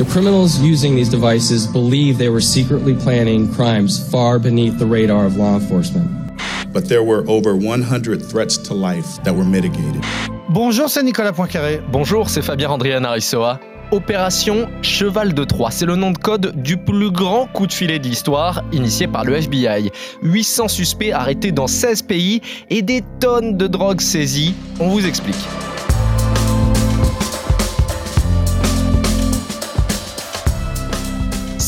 The criminals using these devices believe they were secretly planning crimes far beneath the radar of law enforcement. But there were over 100 threats to life that were mitigated. Bonjour, c'est Nicolas Poincaré. Bonjour, c'est Fabien Andrian Arissoa. Opération Cheval de Troie, c'est le nom de code du plus grand coup de filet de l'histoire, initié par le FBI. 800 suspects arrêtés dans 16 pays et des tonnes de drogues saisies. On vous explique.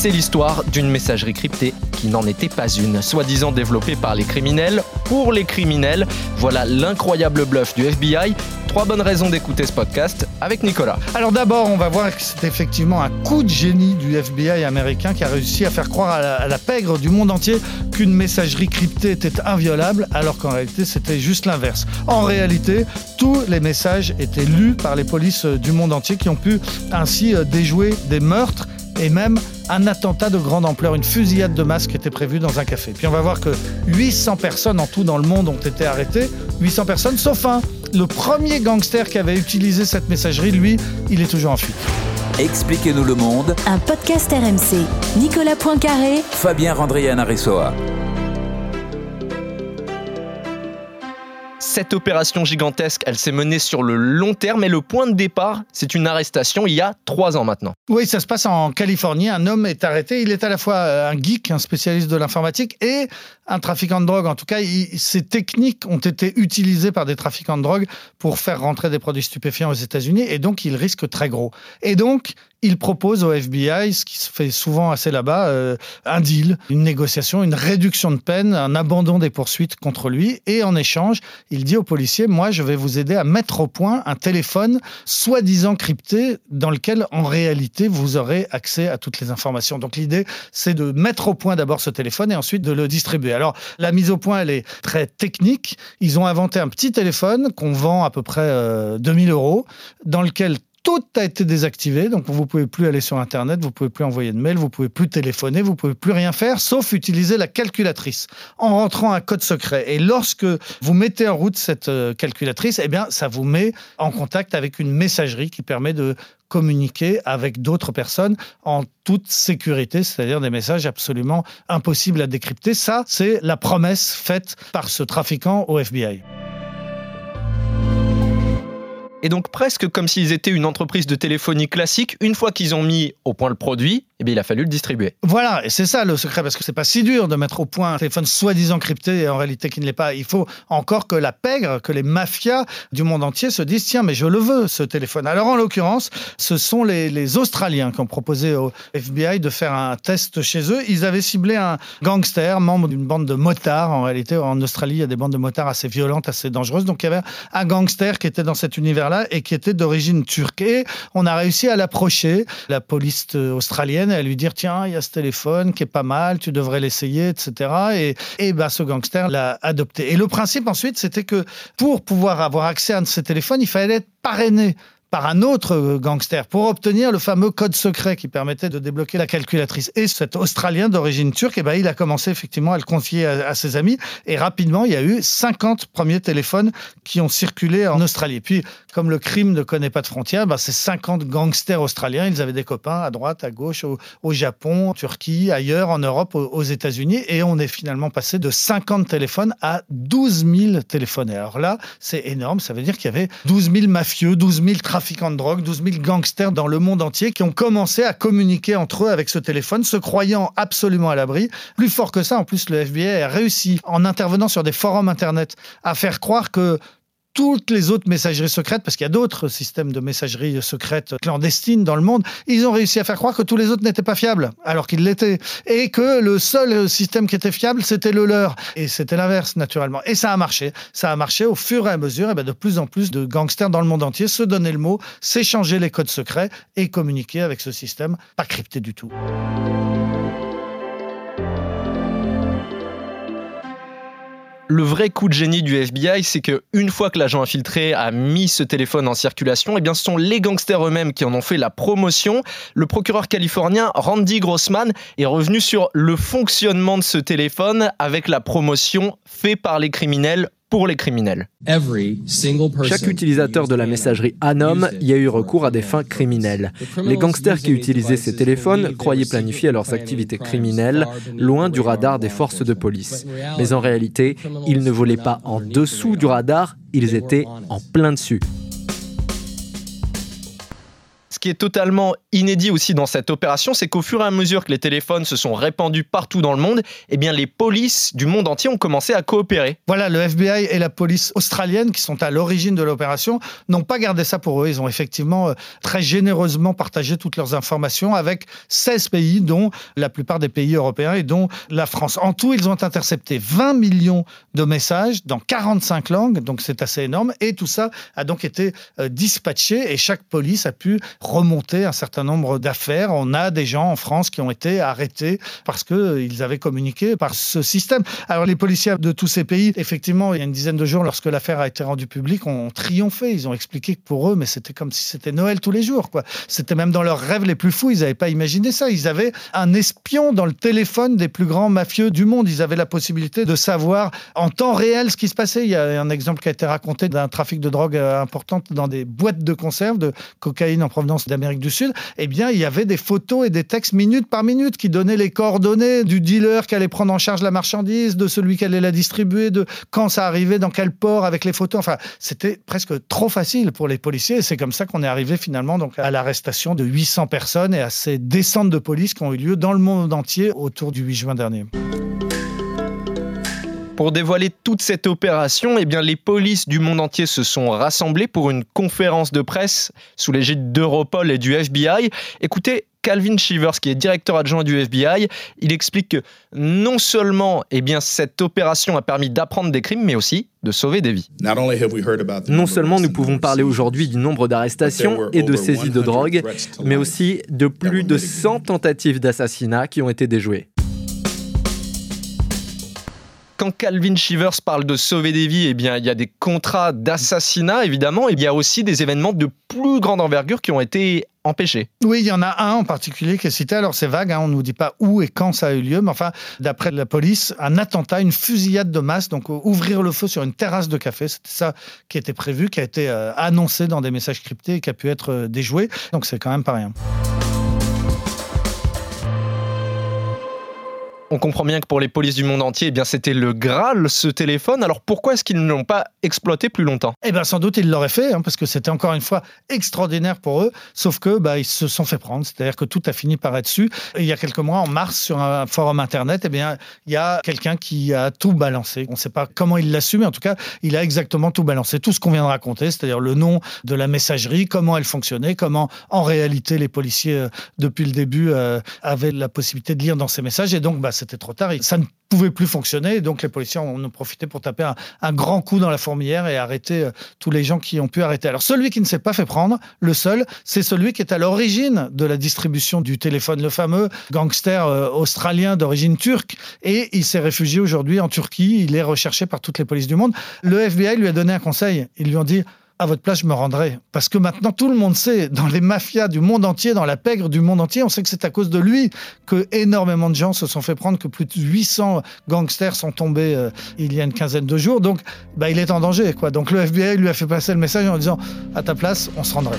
C'est l'histoire d'une messagerie cryptée qui n'en était pas une, soi-disant développée par les criminels pour les criminels. Voilà l'incroyable bluff du FBI. Trois bonnes raisons d'écouter ce podcast avec Nicolas. Alors d'abord, on va voir que c'est effectivement un coup de génie du FBI américain qui a réussi à faire croire à la, pègre du monde entier qu'une messagerie cryptée était inviolable, alors qu'en réalité c'était juste l'inverse. En réalité, tous les messages étaient lus par les polices du monde entier qui ont pu ainsi euh, déjouer des meurtres et même un attentat de grande ampleur, une fusillade de masse qui était prévue dans un café. Puis on va voir que 800 personnes en tout dans le monde ont été arrêtées, 800 personnes sauf un. Le premier gangster qui avait utilisé cette messagerie, lui, il est toujours en fuite. Expliquez-nous le monde, Un podcast RMC. Nicolas Poincaré, Fabien Randrian Arissoa. Cette opération gigantesque, elle s'est menée sur le long terme et le point de départ, c'est une arrestation il y a trois ans maintenant. Oui, ça se passe en Californie. Un homme est arrêté. Il est à la fois euh, un geek, un spécialiste de l'informatique et un trafiquant de drogue. En tout cas, ces techniques ont été utilisées par des trafiquants de drogue pour faire rentrer des produits stupéfiants aux États-Unis et donc il risque très gros. Et donc, il propose au FBI, ce qui se fait souvent assez là-bas, euh, un deal, une négociation, une réduction de peine, un abandon des poursuites contre lui. Et en échange, il dit aux policiers, moi, je vais vous aider à mettre au point un téléphone soi-disant crypté dans lequel, en réalité, vous aurez accès à toutes les informations. Donc l'idée, c'est de mettre au point d'abord ce téléphone et ensuite de le distribuer. Alors, la mise au point, elle est très technique. Ils ont inventé un petit téléphone qu'on vend à peu près euh, 2000 euros, dans lequel tout a été désactivé, donc vous pouvez plus aller sur Internet, vous pouvez plus envoyer de mail, vous pouvez plus téléphoner, vous pouvez plus rien faire, sauf utiliser la calculatrice en rentrant un code secret. Et lorsque vous mettez en route cette euh, calculatrice, eh bien, ça vous met en contact avec une messagerie qui permet de communiquer avec d'autres personnes en toute sécurité, c'est-à-dire des messages absolument impossibles à décrypter. Ça, c'est la promesse faite par ce trafiquant au FBI. Et donc presque comme s'ils étaient une entreprise de téléphonie classique, une fois qu'ils ont mis au point le produit, eh bien, il a fallu le distribuer. Voilà, et c'est ça le secret, parce que c'est pas si dur de mettre au point un téléphone soi-disant crypté et en réalité qui ne l'est pas. Il faut encore que la pègre, que les mafias du monde entier se disent tiens, mais je le veux ce téléphone. Alors en l'occurrence, ce sont les, les Australiens qui ont proposé au FBI de faire un test chez eux. Ils avaient ciblé un gangster, membre d'une bande de motards. En réalité, en Australie, il y a des bandes de motards assez violentes, assez dangereuses. Donc il y avait un gangster qui était dans cet univers-là et qui était d'origine turque. Et on a réussi à l'approcher, la police australienne, à lui dire tiens, il y a ce téléphone qui est pas mal, tu devrais l'essayer, etc. Et, et ben, ce gangster l'a adopté. Et le principe ensuite, c'était que pour pouvoir avoir accès à un de ces téléphones, il fallait être parrainé par un autre euh, gangster pour obtenir le fameux code secret qui permettait de débloquer la calculatrice. Et cet Australien d'origine turque, eh ben, il a commencé effectivement à le confier à, à ses amis. Et rapidement, il y a eu 50 premiers téléphones qui ont circulé en Australie. Puis, comme le crime ne connaît pas de frontières, ben, ces 50 gangsters australiens, ils avaient des copains à droite, à gauche, au, Japon, en Turquie, ailleurs, en Europe, aux, aux États-Unis. Et on est finalement passé de 50 téléphones à 12 000 téléphones. Et alors là, c'est énorme. Ça veut dire qu'il y avait 12 000 mafieux, 12 000 trafiquants de drogue, 12 000 gangsters dans le monde entier qui ont commencé à communiquer entre eux avec ce téléphone, se croyant absolument à l'abri. Plus fort que ça, en plus, le FBI a réussi, en intervenant sur des forums Internet, à faire croire que toutes les autres messageries secrètes, parce qu'il y a d'autres systèmes de messagerie secrète clandestine dans le monde, ils ont réussi à faire croire que tous les autres n'étaient pas fiables, alors qu'ils l'étaient. Et que le seul système qui était fiable, c'était le leur. Et c'était l'inverse, naturellement. Et ça a marché. Ça a marché au fur et à mesure. Et bien de plus en plus de gangsters dans le monde entier se donnaient le mot, s'échangeaient les codes secrets et communiquaient avec ce système pas crypté du tout. Le vrai coup de génie du FBI, c'est que une fois que l'agent infiltré a mis ce téléphone en circulation, eh bien ce sont les gangsters eux-mêmes qui en ont fait la promotion. Le procureur californien Randy Grossman est revenu sur le fonctionnement de ce téléphone avec la promotion fait par les criminels pour les criminels. Chaque utilisateur de la messagerie Anom y a eu recours à des fins criminelles. Les gangsters qui utilisaient ces téléphones croyaient planifier leurs activités criminelles loin du radar des forces de police. Mais en réalité, ils ne volaient pas en dessous du radar, ils étaient en plein dessus qui est totalement inédit aussi dans cette opération, c'est qu'au fur et à mesure que les téléphones se sont répandus partout dans le monde, eh bien les polices du monde entier ont commencé à coopérer. Voilà, le FBI et la police australienne qui sont à l'origine de l'opération n'ont pas gardé ça pour eux. Ils ont effectivement euh, très généreusement partagé toutes leurs informations avec 16 pays, dont la plupart des pays européens et dont la France. En tout, ils ont intercepté 20 millions de messages dans 45 langues, donc c'est assez énorme. Et tout ça a donc été euh, dispatché et chaque police a pu remonter un certain nombre d'affaires. On a des gens en France qui ont été arrêtés parce qu'ils euh, avaient communiqué par ce système. Alors les policiers de tous ces pays, effectivement, il y a une dizaine de jours, lorsque l'affaire a été rendue publique, ont triomphé. Ils ont expliqué que pour eux, mais c'était comme si c'était Noël tous les jours. C'était même dans leurs rêves les plus fous. Ils n'avaient pas imaginé ça. Ils avaient un espion dans le téléphone des plus grands mafieux du monde. Ils avaient la possibilité de savoir en temps réel ce qui se passait. Il y a un exemple qui a été raconté d'un trafic de drogue euh, important dans des boîtes de conserve de cocaïne en provenance d'Amérique du Sud, eh bien, il y avait des photos et des textes minute par minute qui donnaient les coordonnées du dealer qui allait prendre en charge la marchandise, de celui qui allait la distribuer, de quand ça arrivait, dans quel port, avec les photos. Enfin, c'était presque trop facile pour les policiers. Et c'est comme ça qu'on est arrivé finalement donc, à l'arrestation de 800 personnes et à ces descentes de police qui ont eu lieu dans le monde entier autour du 8 juin dernier. Pour dévoiler toute cette opération, eh bien, les polices du monde entier se sont rassemblées pour une conférence de presse sous l'égide d'Europol et du FBI. Écoutez, Calvin Shivers, qui est directeur adjoint du FBI, il explique que non seulement eh bien, cette opération a permis d'apprendre des crimes, mais aussi de sauver des vies. Non seulement nous pouvons parler aujourd'hui du nombre d'arrestations et de saisies de drogue, mais aussi de plus de 100 tentatives d'assassinat qui ont été déjouées quand Calvin Shivers parle de sauver des vies, eh bien, il y a des contrats d'assassinat, évidemment, et il y a aussi des événements de plus grande envergure qui ont été empêchés. Oui, il y en a un en particulier qui est cité. Alors, c'est vague, hein, on ne nous dit pas où et quand ça a eu lieu, mais enfin, d'après la police, un attentat, une fusillade de masse, donc euh, ouvrir le feu sur une terrasse de café, c'était ça qui était prévu, qui a été euh, annoncé dans des messages cryptés et qui a pu être euh, déjoué. Donc, c'est quand même pas rien. On comprend bien que pour les polices du monde entier, eh bien c'était le Graal ce téléphone. Alors pourquoi est-ce qu'ils ne l'ont pas exploité plus longtemps? Eh bien sans doute ils l'auraient fait, hein, parce que c'était encore une fois extraordinaire pour eux. Sauf que bah, ils se sont fait prendre, c'est-à-dire que tout a fini par être su. il y a quelques mois, en mars, sur un forum internet, eh bien il y a quelqu'un qui a tout balancé. On ne sait pas comment il l'a su, mais en tout cas il a exactement tout balancé, tout ce qu'on vient de raconter, c'est-à-dire le nom de la messagerie, comment elle fonctionnait, comment en réalité les policiers euh, depuis le début euh, avaient la possibilité de lire dans ces messages. Et donc bah, c'était trop tard. Ça ne pouvait plus fonctionner. Donc les policiers en ont profité pour taper un, grand coup dans la fourmilière et arrêter euh, tous les gens qui ont pu arrêter. Alors celui qui ne s'est pas fait prendre, le seul, c'est celui qui est à l'origine de la distribution du téléphone, le fameux gangster euh, australien d'origine turque. Et il s'est réfugié aujourd'hui en Turquie. Il est recherché par toutes les polices du monde. Le FBI lui a donné un conseil. Ils lui ont dit à votre place, je me rendrai. Parce que maintenant, tout le monde sait, dans les mafias du monde entier, dans la pègre du monde entier, on sait que c'est à cause de lui que énormément de gens se sont fait prendre, que plus de 800 gangsters sont tombés euh, il y a une quinzaine de jours. Donc, bah, il est en danger. Quoi. Donc, le FBI lui a fait passer le message en disant à ta place, on se rendrait.